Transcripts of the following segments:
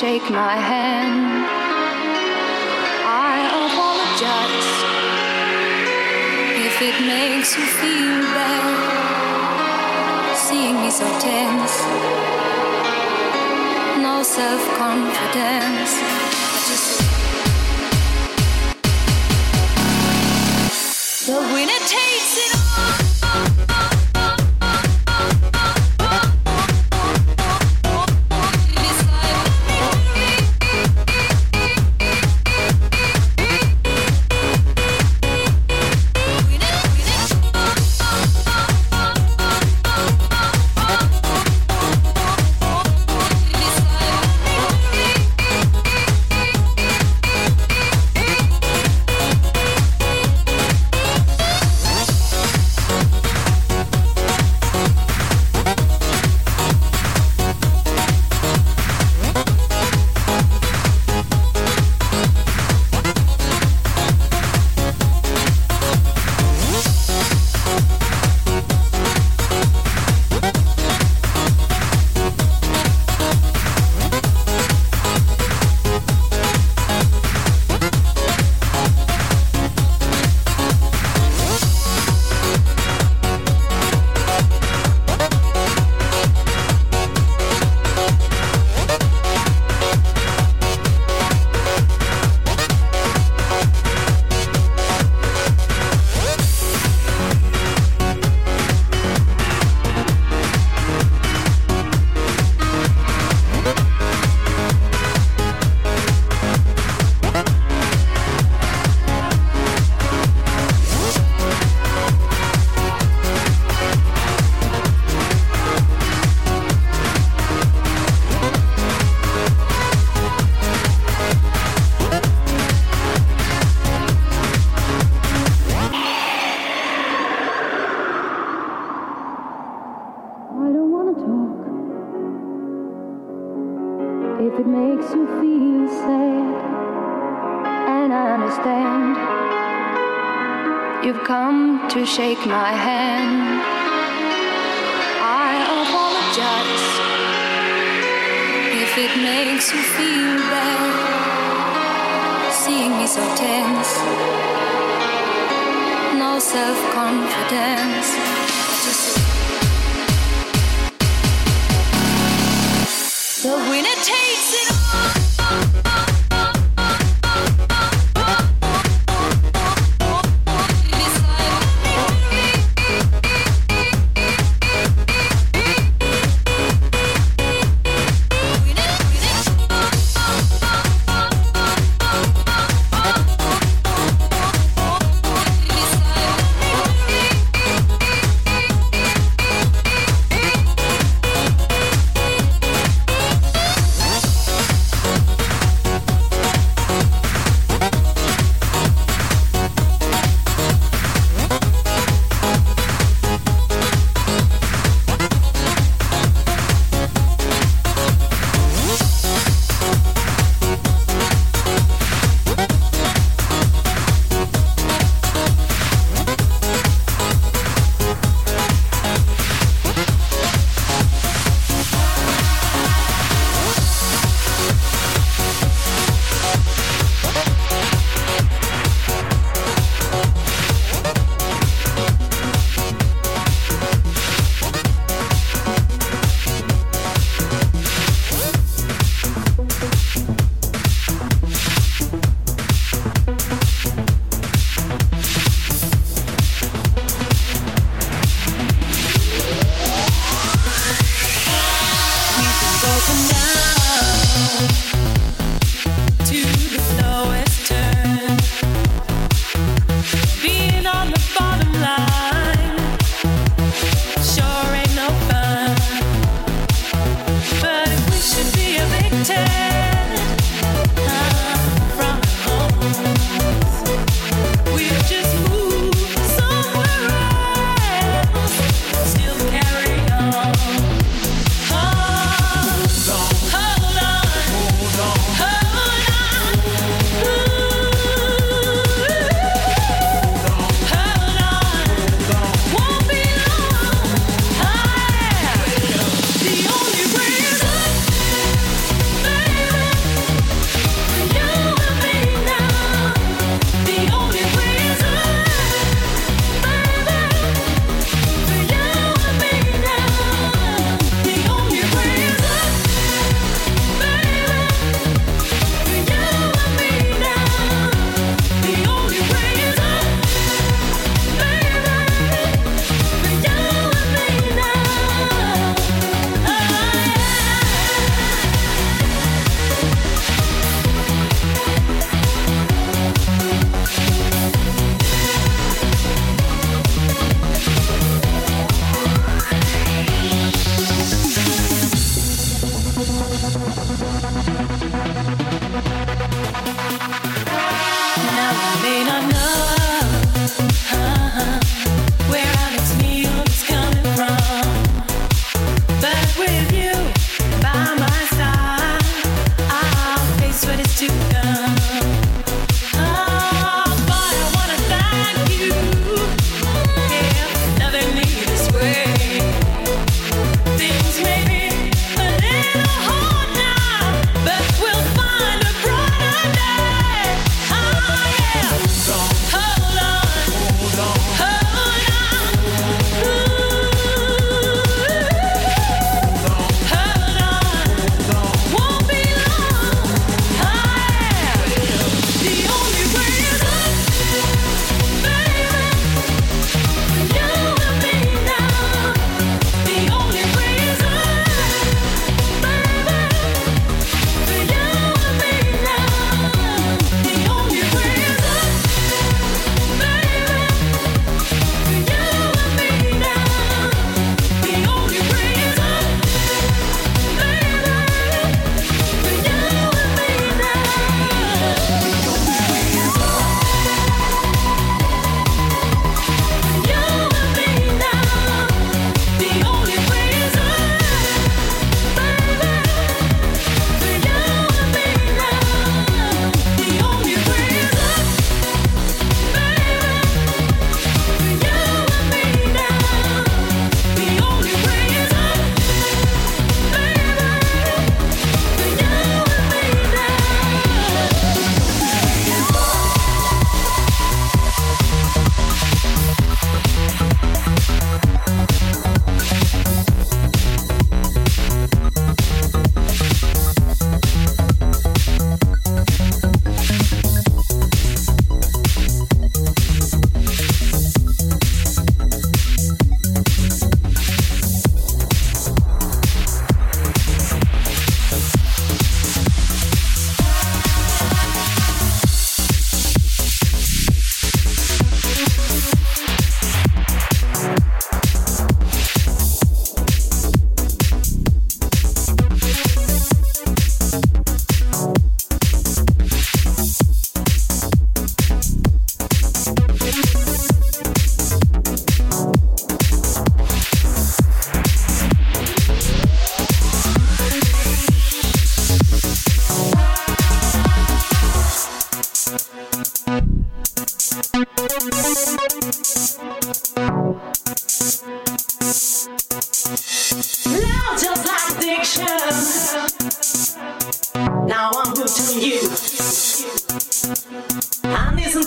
shake my hand. I apologize if it makes you feel bad, seeing me so tense, no self confidence. The winner takes it shake my hand. I apologize if it makes you feel bad, seeing me so tense, no self confidence. The winner takes it all. you. I need some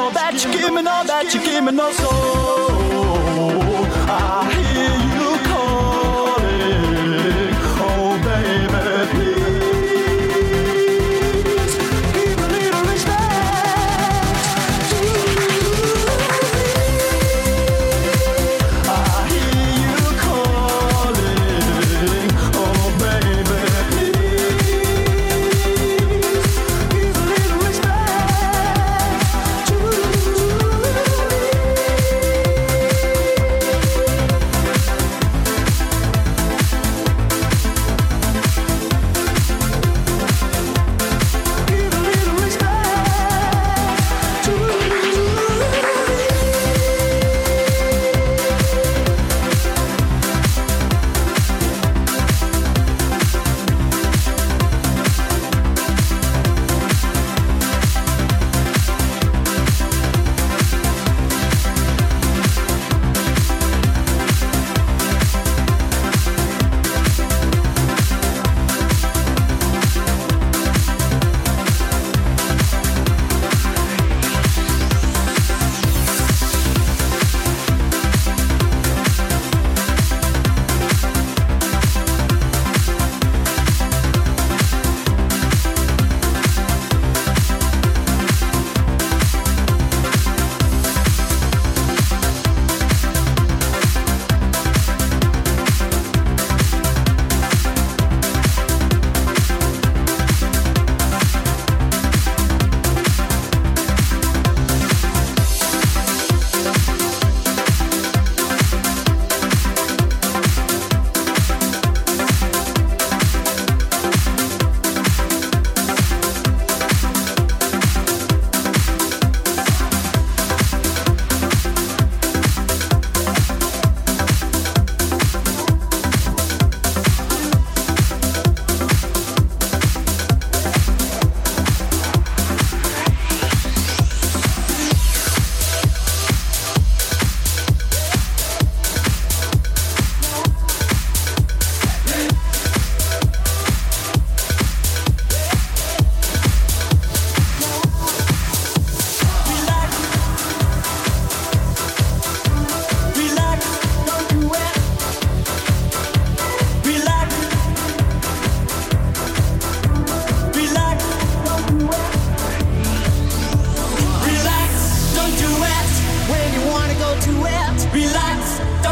know that you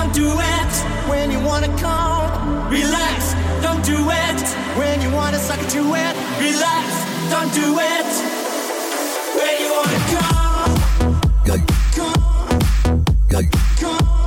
don't do it when you wanna come. Relax, don't do it when you wanna suck it to it. Relax, don't do it when you wanna come. Come, come.